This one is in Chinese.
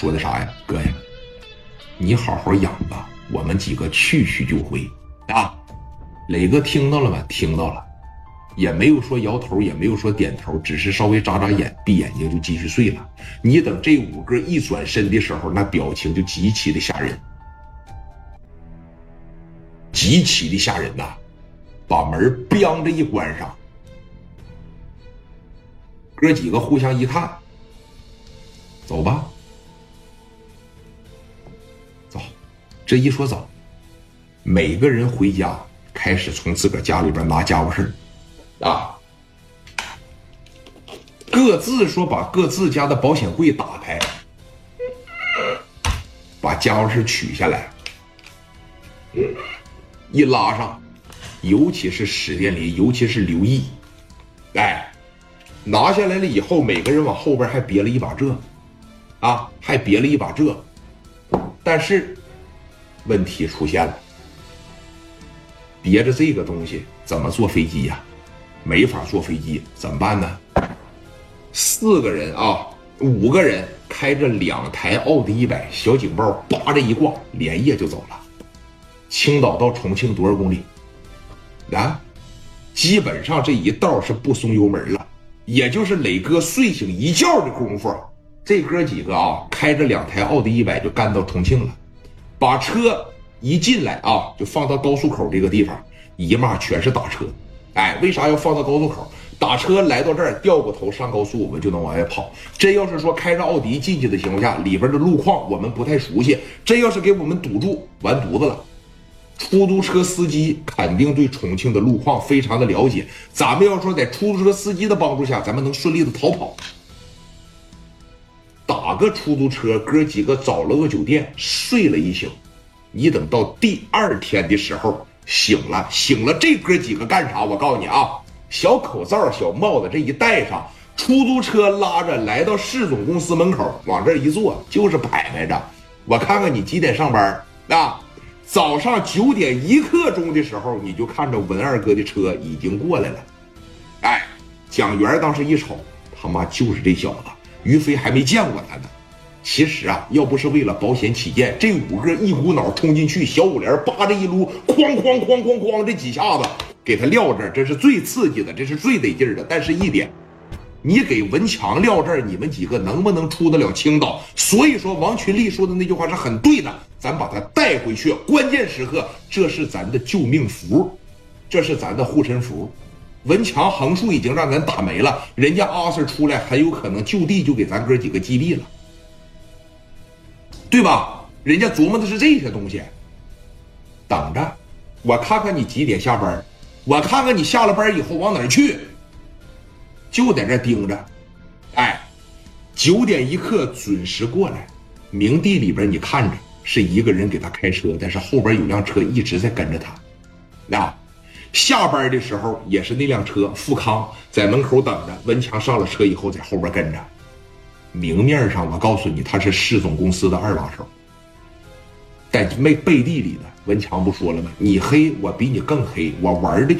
说的啥呀，哥呀，你好好养吧，我们几个去去就回啊。磊哥听到了吗？听到了，也没有说摇头，也没有说点头，只是稍微眨眨眼，闭眼睛就继续睡了。你等这五个一转身的时候，那表情就极其的吓人，极其的吓人呐！把门“咣”着一关上，哥几个互相一看，走吧。这一说早，每个人回家开始从自个家里边拿家伙事啊，各自说把各自家的保险柜打开，把家伙事取下来，一拉上，尤其是史殿林，尤其是刘毅，哎，拿下来了以后，每个人往后边还别了一把这，啊，还别了一把这，但是。问题出现了，别着这个东西怎么坐飞机呀？没法坐飞机，怎么办呢？四个人啊，五个人开着两台奥迪一百小警报，叭这一挂，连夜就走了。青岛到重庆多少公里？啊，基本上这一道是不松油门了。也就是磊哥睡醒一觉的功夫，这哥几个啊，开着两台奥迪一百就干到重庆了。把车一进来啊，就放到高速口这个地方，一骂全是打车。哎，为啥要放到高速口？打车来到这儿，掉过头上高速，我们就能往外跑。真要是说开着奥迪进去的情况下，里边的路况我们不太熟悉，真要是给我们堵住，完犊子了。出租车司机肯定对重庆的路况非常的了解，咱们要说在出租车司机的帮助下，咱们能顺利的逃跑。个出租车，哥几个找了个酒店睡了一宿。你等到第二天的时候醒了，醒了，这哥几个干啥？我告诉你啊，小口罩、小帽子这一戴上，出租车拉着来到市总公司门口，往这一坐就是摆摆着。我看看你几点上班啊？早上九点一刻钟的时候，你就看着文二哥的车已经过来了。哎，蒋元当时一瞅，他妈就是这小子。于飞还没见过他呢。其实啊，要不是为了保险起见，这五个一股脑冲进去，小五连扒着一撸，哐哐哐哐哐，这几下子给他撂这儿，这是最刺激的，这是最得劲儿的。但是一点，你给文强撂这儿，你们几个能不能出得了青岛？所以说，王群力说的那句话是很对的，咱把他带回去，关键时刻，这是咱的救命符，这是咱的护身符。文强横竖已经让咱打没了，人家阿 Sir 出来很有可能就地就给咱哥几个击毙了，对吧？人家琢磨的是这些东西。等着，我看看你几点下班，我看看你下了班以后往哪儿去，就在这盯着。哎，九点一刻准时过来。明地里边你看着是一个人给他开车，但是后边有辆车一直在跟着他，啊。下班的时候也是那辆车，富康在门口等着。文强上了车以后，在后边跟着。明面上我告诉你，他是市总公司的二把手，但没背地里的文强不说了吗？你黑我比你更黑，我玩的就。